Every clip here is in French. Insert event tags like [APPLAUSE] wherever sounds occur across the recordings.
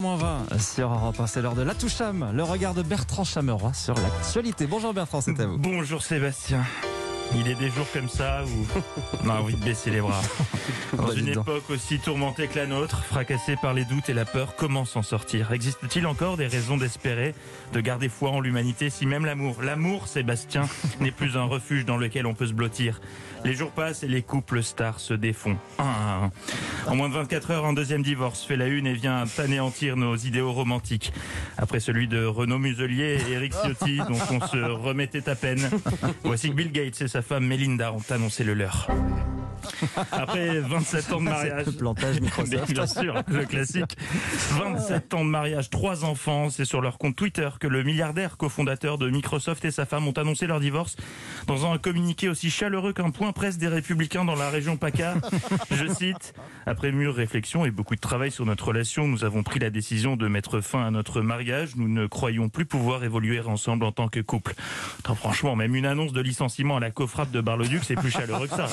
Moins 20 sur Europe 1, c'est l'heure de la Toucham, le regard de Bertrand Chameroy sur l'actualité. Bonjour Bertrand, c'est à vous. Bonjour Sébastien. Il est des jours comme ça où on a envie de baisser les bras. [LAUGHS] Dans Bah, une donc. époque aussi tourmentée que la nôtre, fracassée par les doutes et la peur, comment s'en sortir? Existe-t-il encore des raisons d'espérer, de garder foi en l'humanité, si même l'amour, l'amour, Sébastien, [LAUGHS] n'est plus un refuge dans lequel on peut se blottir Les jours passent et les couples stars se défont. Un à un. En moins de 24 heures, un deuxième divorce fait la une et vient anéantir nos idéaux romantiques. Après celui de Renaud Muselier et Eric Ciotti, [LAUGHS] dont on se remettait à peine, voici que Bill Gates et sa femme Melinda ont annoncé le leur. [LAUGHS] Après 27 ans de [LAUGHS] mariage. Le plantage [LAUGHS] Microsoft. bien sûr, le classique. 27 ans de mariage, trois enfants. C'est sur leur compte Twitter que le milliardaire cofondateur de Microsoft et sa femme ont annoncé leur divorce dans un communiqué aussi chaleureux qu'un point presse des républicains dans la région PACA. Je cite, après mûre réflexion et beaucoup de travail sur notre relation, nous avons pris la décision de mettre fin à notre mariage. Nous ne croyons plus pouvoir évoluer ensemble en tant que couple. Attends, franchement, même une annonce de licenciement à la coffrappe de Bar-le-Duc, c'est plus chaleureux que ça.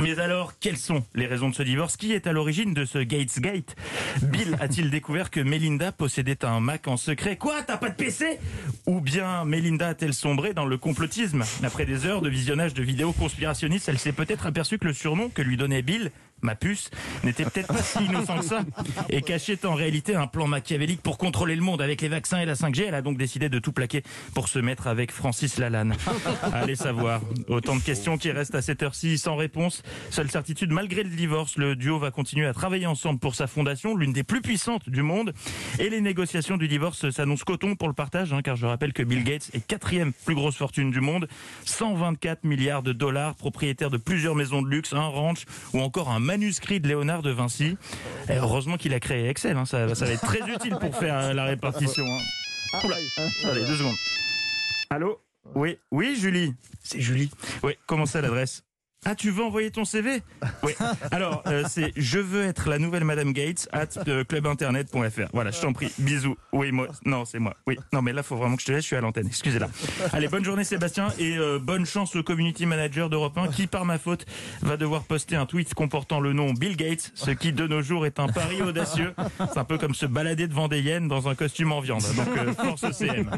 Mais alors, quelles sont les raisons de ce divorce? Qui est à l'origine de ce Gates Gate Bill a-t-il découvert que Melinda possédait un Mac en secret? Quoi? T'as pas de PC Ou bien Melinda a-t-elle sombré dans le complotisme? Après des heures de visionnage de vidéos conspirationnistes, elle s'est peut-être aperçue que le surnom que lui donnait Bill, ma puce, n'était peut-être pas si innocent que ça et cachait en réalité un plan machiavélique pour contrôler le monde avec les vaccins et la 5G. Elle a donc décidé de tout plaquer pour se mettre avec Francis Lalanne. [LAUGHS] Allez savoir. Autant de questions qui restent à cette heure-ci sans réponse. Seule certitude, malgré le divorce, le duo va continuer à travailler ensemble pour sa fondation, l'une des plus puissantes du monde. Et les négociations du divorce s'annoncent coton pour le partage, hein, car je rappelle que Bill Gates est quatrième plus grosse fortune du monde, 124 milliards de dollars, propriétaire de plusieurs maisons de luxe, un ranch ou encore un manuscrit de Léonard de Vinci. Et heureusement qu'il a créé Excel, hein, ça, ça va être très utile pour faire euh, la répartition. hein. Oula, allez, deux secondes. Allô? Oui, oui, Julie. C'est Julie. Oui, comment ça l'adresse? Ah, tu veux envoyer ton CV Oui. [LAUGHS] Alors, euh, c'est je veux être la nouvelle Madame Gates at euh, clubinternet.fr. Voilà, je t'en prie. Bisous. Oui, moi. Non, c'est moi. Oui. Non, mais là, faut vraiment que je te laisse. Je suis à l'antenne. Excusez-la. Allez, bonne journée, Sébastien, et euh, bonne chance au community manager d'Europe 1 qui, par ma faute, va devoir poster un tweet comportant le nom Bill Gates, ce qui de nos jours est un pari audacieux. C'est un peu comme se balader devant des hyènes dans un costume en viande. Donc, euh, force CM.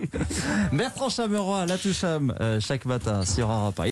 Bertrand Chameroy, la Toucham, euh, chaque matin sur Europe 1.